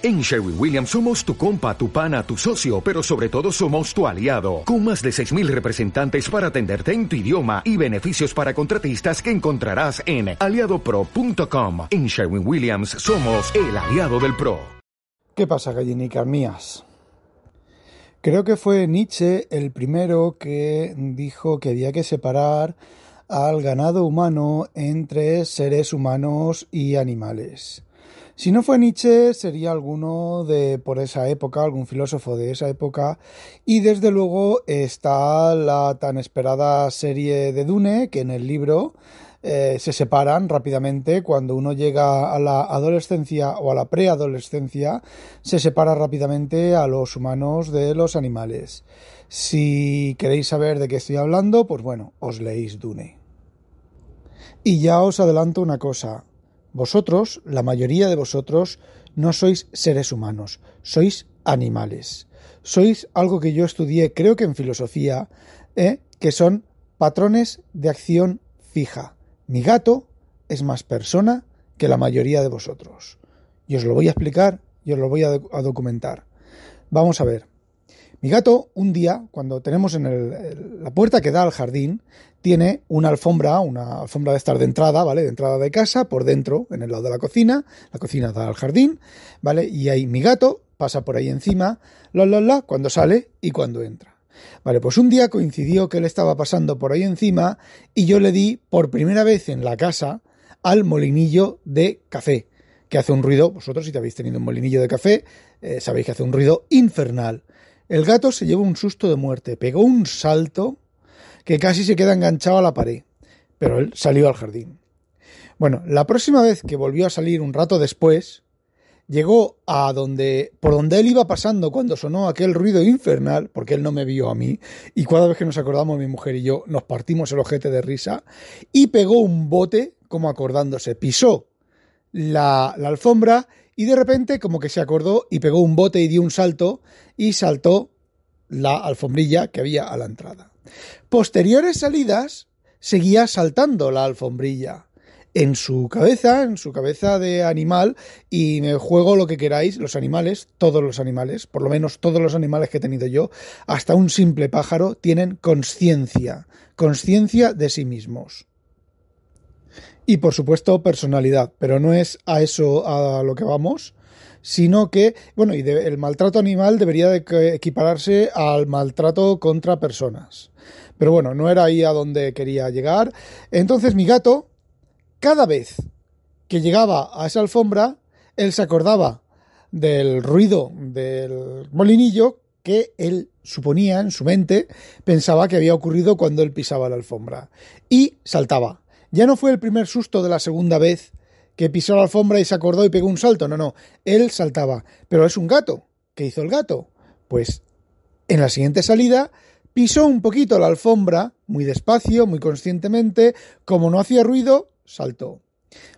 En Sherwin Williams somos tu compa, tu pana, tu socio, pero sobre todo somos tu aliado, con más de 6.000 representantes para atenderte en tu idioma y beneficios para contratistas que encontrarás en aliadopro.com. En Sherwin Williams somos el aliado del PRO. ¿Qué pasa, gallinicas mías? Creo que fue Nietzsche el primero que dijo que había que separar al ganado humano entre seres humanos y animales. Si no fue Nietzsche, sería alguno de por esa época, algún filósofo de esa época. Y desde luego está la tan esperada serie de Dune, que en el libro eh, se separan rápidamente. Cuando uno llega a la adolescencia o a la preadolescencia, se separa rápidamente a los humanos de los animales. Si queréis saber de qué estoy hablando, pues bueno, os leéis Dune. Y ya os adelanto una cosa, vosotros, la mayoría de vosotros, no sois seres humanos, sois animales. Sois algo que yo estudié, creo que en filosofía, ¿eh? que son patrones de acción fija. Mi gato es más persona que la mayoría de vosotros. Y os lo voy a explicar y os lo voy a, a documentar. Vamos a ver. Mi gato, un día, cuando tenemos en la puerta que da al jardín, tiene una alfombra, una alfombra de estar de entrada, ¿vale? De entrada de casa, por dentro, en el lado de la cocina. La cocina da al jardín, ¿vale? Y ahí mi gato pasa por ahí encima, la, la, la, cuando sale y cuando entra. Vale, pues un día coincidió que él estaba pasando por ahí encima y yo le di por primera vez en la casa al molinillo de café, que hace un ruido, vosotros si te habéis tenido un molinillo de café, eh, sabéis que hace un ruido infernal. El gato se llevó un susto de muerte, pegó un salto que casi se queda enganchado a la pared, pero él salió al jardín. Bueno, la próxima vez que volvió a salir un rato después, llegó a donde, por donde él iba pasando cuando sonó aquel ruido infernal, porque él no me vio a mí, y cada vez que nos acordamos mi mujer y yo nos partimos el ojete de risa, y pegó un bote como acordándose, pisó la, la alfombra y de repente como que se acordó y pegó un bote y dio un salto y saltó la alfombrilla que había a la entrada. Posteriores salidas seguía saltando la alfombrilla en su cabeza, en su cabeza de animal, y me juego lo que queráis, los animales, todos los animales, por lo menos todos los animales que he tenido yo, hasta un simple pájaro, tienen conciencia, conciencia de sí mismos. Y por supuesto personalidad, pero no es a eso a lo que vamos, sino que, bueno, y de, el maltrato animal debería de equipararse al maltrato contra personas. Pero bueno, no era ahí a donde quería llegar. Entonces mi gato, cada vez que llegaba a esa alfombra, él se acordaba del ruido del molinillo que él suponía en su mente, pensaba que había ocurrido cuando él pisaba la alfombra. Y saltaba ya no fue el primer susto de la segunda vez que pisó la alfombra y se acordó y pegó un salto. No, no. Él saltaba. Pero es un gato. ¿Qué hizo el gato? Pues en la siguiente salida pisó un poquito la alfombra, muy despacio, muy conscientemente. Como no hacía ruido, saltó.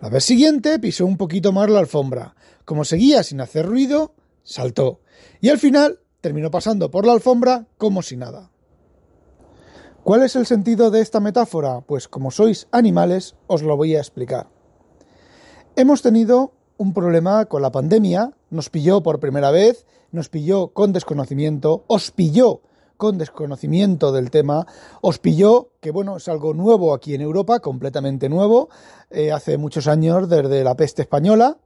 La vez siguiente pisó un poquito más la alfombra. Como seguía sin hacer ruido, saltó. Y al final terminó pasando por la alfombra como si nada. ¿Cuál es el sentido de esta metáfora? Pues como sois animales, os lo voy a explicar. Hemos tenido un problema con la pandemia, nos pilló por primera vez, nos pilló con desconocimiento, os pilló con desconocimiento del tema, os pilló, que bueno, es algo nuevo aquí en Europa, completamente nuevo, eh, hace muchos años desde la peste española,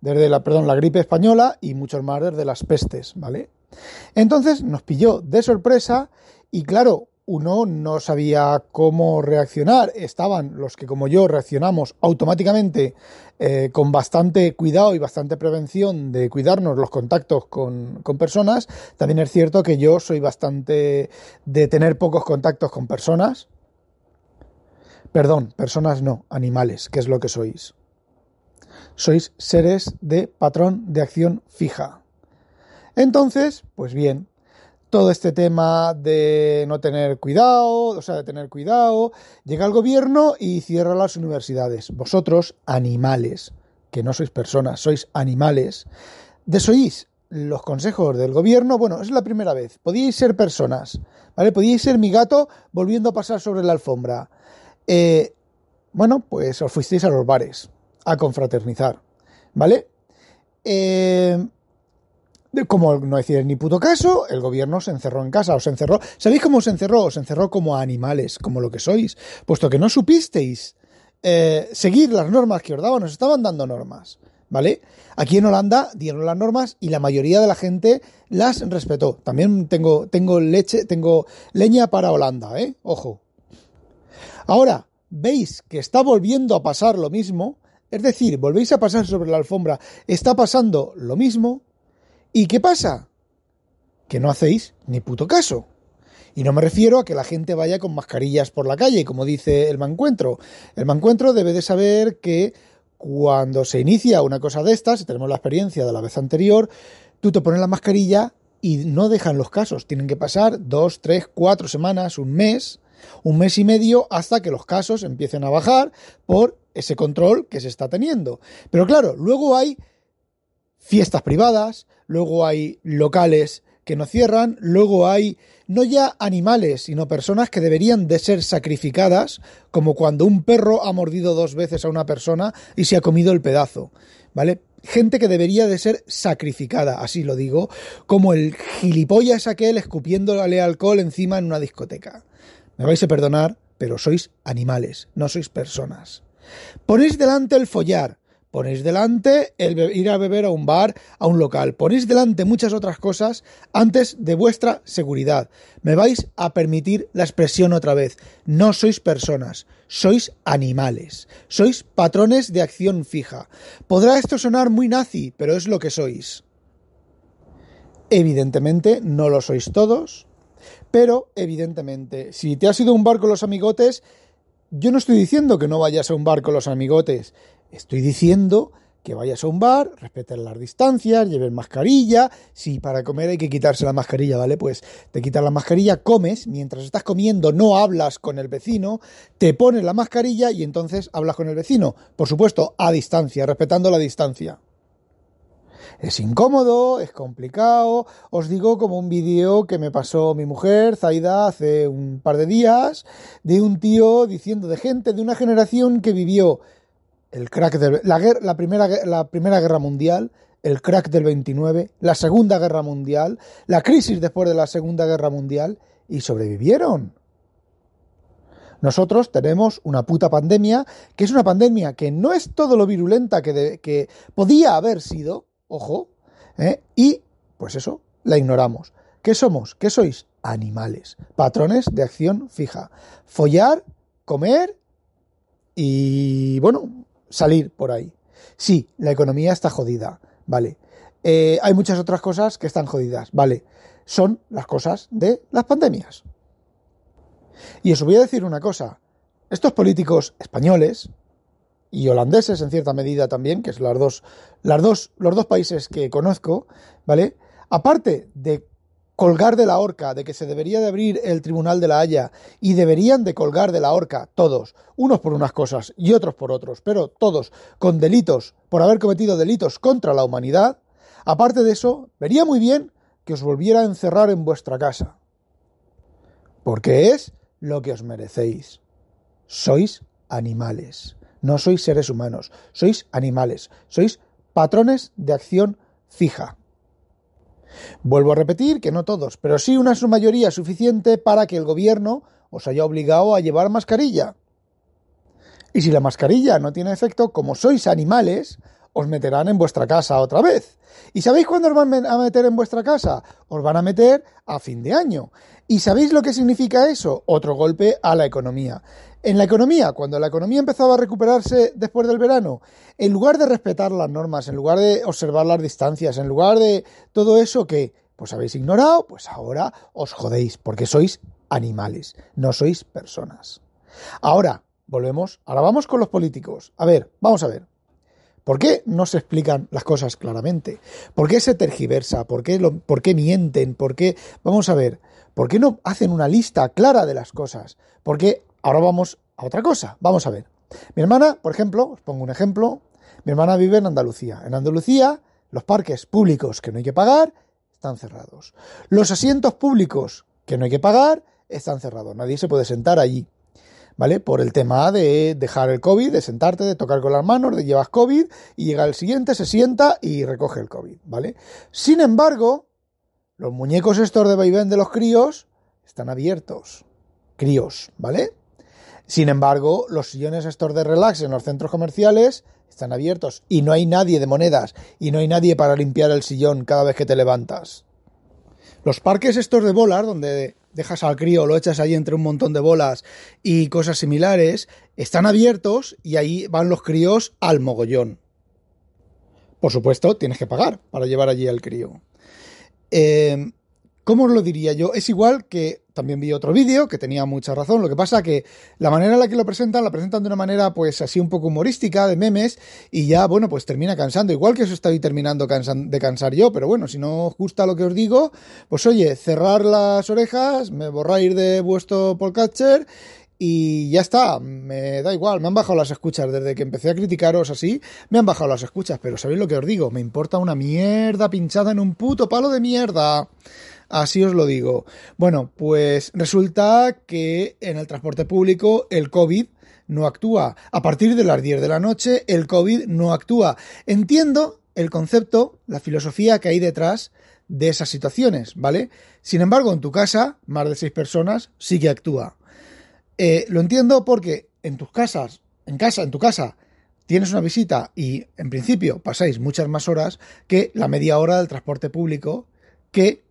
desde la, perdón, la gripe española y muchos más desde las pestes, ¿vale? Entonces nos pilló de sorpresa y claro, uno no sabía cómo reaccionar. Estaban los que, como yo, reaccionamos automáticamente eh, con bastante cuidado y bastante prevención de cuidarnos los contactos con, con, personas. También es cierto que yo soy bastante de tener pocos contactos con personas. Perdón, personas no, animales, que es lo que sois. Sois seres de patrón de acción fija. Entonces, pues bien, todo este tema de no tener cuidado, o sea, de tener cuidado, llega el gobierno y cierra las universidades. Vosotros, animales, que no sois personas, sois animales, desoís los consejos del gobierno, bueno, es la primera vez, podíais ser personas, ¿vale? Podíais ser mi gato volviendo a pasar sobre la alfombra. Eh, bueno, pues os fuisteis a los bares, a confraternizar, ¿vale? eh, como no decir ni puto caso, el gobierno se encerró en casa, os encerró. ¿Sabéis cómo se encerró? Os encerró como animales, como lo que sois, puesto que no supisteis eh, seguir las normas que os daban, os estaban dando normas, ¿vale? Aquí en Holanda dieron las normas y la mayoría de la gente las respetó. También tengo, tengo leche, tengo leña para Holanda, ¿eh? Ojo. Ahora, veis que está volviendo a pasar lo mismo, es decir, volvéis a pasar sobre la alfombra, está pasando lo mismo, ¿y qué pasa? Que no hacéis ni puto caso. Y no me refiero a que la gente vaya con mascarillas por la calle, como dice el mancuentro. El mancuentro debe de saber que cuando se inicia una cosa de estas, y tenemos la experiencia de la vez anterior, tú te pones la mascarilla y no dejan los casos. Tienen que pasar dos, tres, cuatro semanas, un mes, un mes y medio hasta que los casos empiecen a bajar por ese control que se está teniendo. Pero claro, luego hay fiestas privadas, luego hay locales que no cierran, luego hay no ya animales, sino personas que deberían de ser sacrificadas, como cuando un perro ha mordido dos veces a una persona y se ha comido el pedazo, ¿vale? Gente que debería de ser sacrificada, así lo digo, como el gilipollas aquel escupiéndole alcohol encima en una discoteca. Me vais a perdonar, pero sois animales, no sois personas. Ponéis delante el follar, Ponéis delante el ir a beber a un bar, a un local. Ponéis delante muchas otras cosas antes de vuestra seguridad. Me vais a permitir la expresión otra vez. No sois personas, sois animales. Sois patrones de acción fija. Podrá esto sonar muy nazi, pero es lo que sois. Evidentemente no lo sois todos, pero evidentemente, si te has ido un bar con los amigotes, yo no estoy diciendo que no vayas a un bar con los amigotes. Estoy diciendo que vayas a un bar, respeten las distancias, lleven mascarilla. Si para comer hay que quitarse la mascarilla, ¿vale? Pues te quitas la mascarilla, comes, mientras estás comiendo no hablas con el vecino, te pones la mascarilla y entonces hablas con el vecino. Por supuesto, a distancia, respetando la distancia. Es incómodo, es complicado. Os digo como un vídeo que me pasó mi mujer, Zaida, hace un par de días, de un tío diciendo de gente de una generación que vivió el crack de la, primera, la Primera Guerra Mundial, el crack del 29, la Segunda Guerra Mundial, la crisis después de la Segunda Guerra Mundial, y sobrevivieron. Nosotros tenemos una puta pandemia, que es una pandemia que no es todo lo virulenta que, que podía haber sido, ojo, ¿eh? y pues eso, la ignoramos. ¿Qué somos? ¿Qué sois? Animales, patrones de acción fija. Follar, comer y, bueno, salir por ahí. Sí, la economía está jodida, vale. Eh, hay muchas otras cosas que están jodidas, vale. Son las cosas de las pandemias. Y os voy a decir una cosa. Estos políticos españoles y holandeses en cierta medida también, que es las dos, las dos, los dos países que conozco, ¿vale? Aparte de colgar de la horca, de que se debería de abrir el Tribunal de la Haya y deberían de colgar de la horca todos, unos por unas cosas y otros por otros, pero todos con delitos, por haber cometido delitos contra la humanidad, aparte de eso, vería muy bien que os volviera a encerrar en vuestra casa. Porque es lo que os merecéis. Sois animales, no sois seres humanos, sois animales, sois patrones de acción fija. Vuelvo a repetir que no todos, pero sí una mayoría suficiente para que el gobierno os haya obligado a llevar mascarilla. Y si la mascarilla no tiene efecto, como sois animales, os meterán en vuestra casa otra vez. ¿Y sabéis cuándo os van a meter en vuestra casa? Os van a meter a fin de año. ¿Y sabéis lo que significa eso? Otro golpe a la economía. En la economía, cuando la economía empezaba a recuperarse después del verano, en lugar de respetar las normas, en lugar de observar las distancias, en lugar de todo eso que pues habéis ignorado, pues ahora os jodéis, porque sois animales, no sois personas. Ahora, volvemos, ahora vamos con los políticos. A ver, vamos a ver. ¿Por qué no se explican las cosas claramente? ¿Por qué se tergiversa? ¿Por qué, lo, ¿Por qué mienten? ¿Por qué? Vamos a ver. ¿Por qué no hacen una lista clara de las cosas? ¿Por qué Ahora vamos a otra cosa. Vamos a ver. Mi hermana, por ejemplo, os pongo un ejemplo. Mi hermana vive en Andalucía. En Andalucía, los parques públicos que no hay que pagar están cerrados. Los asientos públicos que no hay que pagar están cerrados. Nadie se puede sentar allí. ¿Vale? Por el tema de dejar el COVID, de sentarte, de tocar con las manos, de llevas COVID y llega el siguiente, se sienta y recoge el COVID, ¿vale? Sin embargo, los muñecos estos de vaivén de los críos están abiertos. Críos, ¿vale? Sin embargo, los sillones estos de relax en los centros comerciales están abiertos y no hay nadie de monedas y no hay nadie para limpiar el sillón cada vez que te levantas. Los parques estos de bolas, donde dejas al crío, lo echas ahí entre un montón de bolas y cosas similares, están abiertos y ahí van los críos al mogollón. Por supuesto, tienes que pagar para llevar allí al crío. Eh, ¿Cómo os lo diría yo? Es igual que también vi otro vídeo que tenía mucha razón. Lo que pasa que la manera en la que lo presentan, la presentan de una manera pues así un poco humorística, de memes, y ya, bueno, pues termina cansando. Igual que eso estoy terminando de cansar yo, pero bueno, si no os gusta lo que os digo, pues oye, cerrar las orejas, me borráis de vuestro podcatcher y ya está, me da igual, me han bajado las escuchas desde que empecé a criticaros así, me han bajado las escuchas, pero ¿sabéis lo que os digo? Me importa una mierda pinchada en un puto palo de mierda. Así os lo digo. Bueno, pues resulta que en el transporte público el COVID no actúa. A partir de las 10 de la noche el COVID no actúa. Entiendo el concepto, la filosofía que hay detrás de esas situaciones, ¿vale? Sin embargo, en tu casa, más de seis personas, sí que actúa. Eh, lo entiendo porque en tus casas, en casa, en tu casa, tienes una visita y en principio pasáis muchas más horas que la media hora del transporte público que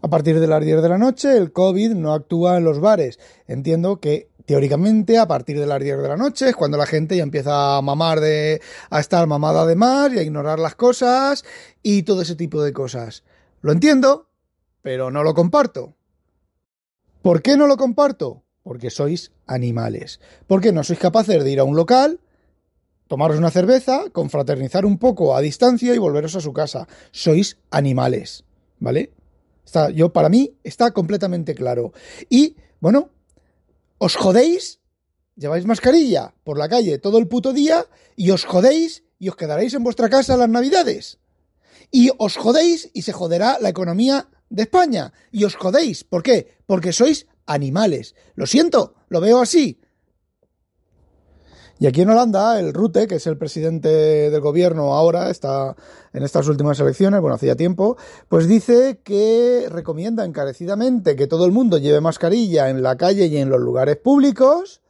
a partir de las 10 de la noche, el COVID no actúa en los bares. Entiendo que teóricamente a partir de las 10 de la noche es cuando la gente ya empieza a mamar de a estar mamada de mar y a ignorar las cosas y todo ese tipo de cosas. Lo entiendo, pero no lo comparto. ¿Por qué no lo comparto? Porque sois animales. ¿Por qué no sois capaces de ir a un local, tomaros una cerveza, confraternizar un poco a distancia y volveros a su casa? Sois animales, ¿vale? Yo, para mí, está completamente claro. Y, bueno, os jodéis, lleváis mascarilla por la calle todo el puto día y os jodéis y os quedaréis en vuestra casa las navidades. Y os jodéis y se joderá la economía de España. Y os jodéis. ¿Por qué? Porque sois animales. Lo siento, lo veo así. Y aquí en Holanda, el Rute, que es el presidente del gobierno ahora, está en estas últimas elecciones, bueno, hacía tiempo, pues dice que recomienda encarecidamente que todo el mundo lleve mascarilla en la calle y en los lugares públicos,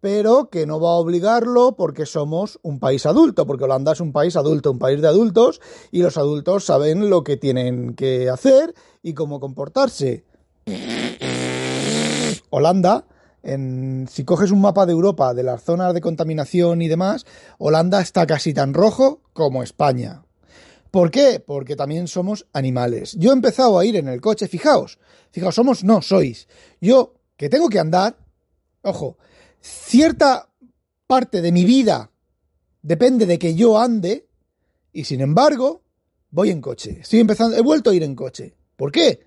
pero que no va a obligarlo porque somos un país adulto, porque Holanda es un país adulto, un país de adultos, y los adultos saben lo que tienen que hacer y cómo comportarse. Holanda si coges un mapa de Europa, de las zonas de contaminación y demás, Holanda está casi tan rojo como España. ¿Por qué? Porque también somos animales. Yo he empezado a ir en el coche, fijaos, fijaos, somos, no, sois. Yo, que tengo que andar, ojo, cierta parte de mi vida depende de que yo ande, y sin embargo, voy en coche. Estoy empezando, he vuelto a ir en coche. ¿Por qué?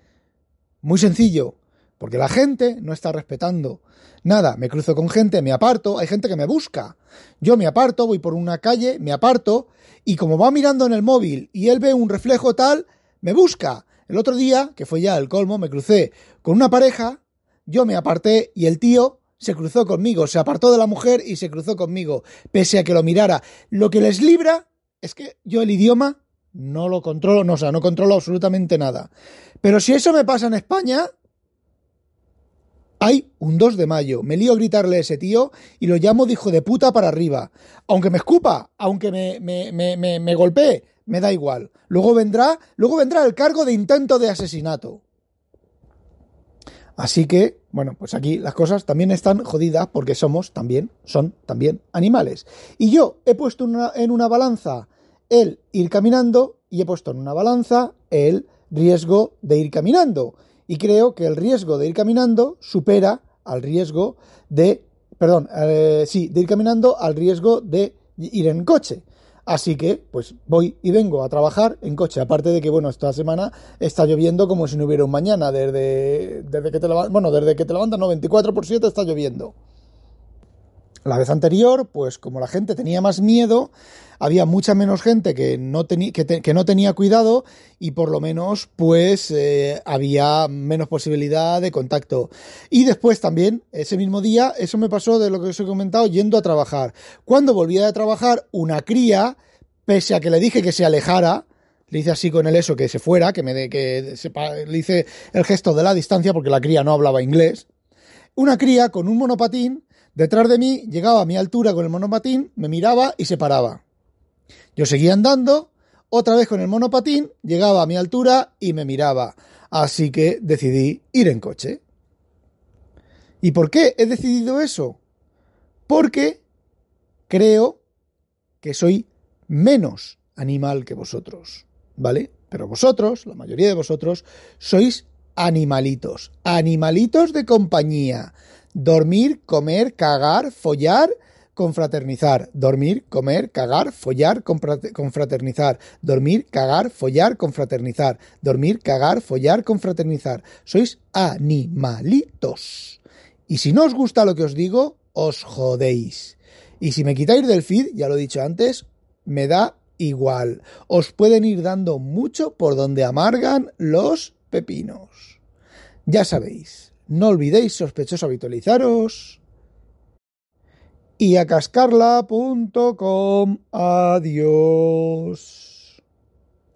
Muy sencillo, porque la gente no está respetando nada. Me cruzo con gente, me aparto, hay gente que me busca. Yo me aparto, voy por una calle, me aparto, y como va mirando en el móvil y él ve un reflejo tal, me busca. El otro día, que fue ya el colmo, me crucé con una pareja, yo me aparté y el tío se cruzó conmigo, se apartó de la mujer y se cruzó conmigo, pese a que lo mirara. Lo que les libra es que yo el idioma no lo controlo, no, o sea, no controlo absolutamente nada. Pero si eso me pasa en España, hay un 2 de mayo, me lío a gritarle a ese tío y lo llamo de hijo de puta para arriba. Aunque me escupa, aunque me, me, me, me, golpee, me da igual. Luego vendrá, luego vendrá el cargo de intento de asesinato. Así que, bueno, pues aquí las cosas también están jodidas porque somos también, son también animales. Y yo he puesto en una balanza el ir caminando y he puesto en una balanza el riesgo de ir caminando y creo que el riesgo de ir caminando supera al riesgo de, perdón, eh, sí, de ir caminando al riesgo de ir en coche. Así que, pues voy y vengo a trabajar en coche. Aparte de que, bueno, esta semana está lloviendo como si no hubiera un mañana. Desde, desde que te levantas, bueno, desde que te levantas, no, 24 por 7 está lloviendo. La vez anterior, pues como la gente tenía más miedo, había mucha menos gente que no, que, no tenía cuidado y por lo menos pues eh, había menos posibilidad de contacto. Y después también, ese mismo día, eso me pasó de lo que os he comentado, yendo a trabajar. Cuando volvía a trabajar, una cría, pese a que le dije que se alejara, le hice así con el eso, que se fuera, que me de, que le hice el gesto de la distancia porque la cría no hablaba inglés. Una cría con un monopatín detrás de mí llegaba a mi altura con el monopatín, me miraba y se paraba. Yo seguía andando, otra vez con el monopatín, llegaba a mi altura y me miraba. Así que decidí ir en coche. ¿Y por qué he decidido eso? Porque creo que soy menos animal que vosotros, ¿vale? Pero vosotros, la mayoría de vosotros, sois animalitos, animalitos de compañía. Dormir, comer, cagar, follar confraternizar, dormir, comer, cagar, follar, confraternizar, dormir, cagar, follar, confraternizar, dormir, cagar, follar, confraternizar. Sois animalitos. Y si no os gusta lo que os digo, os jodéis. Y si me quitáis del feed, ya lo he dicho antes, me da igual. Os pueden ir dando mucho por donde amargan los pepinos. Ya sabéis, no olvidéis sospechoso habitualizaros y a cascarla.com. Adiós.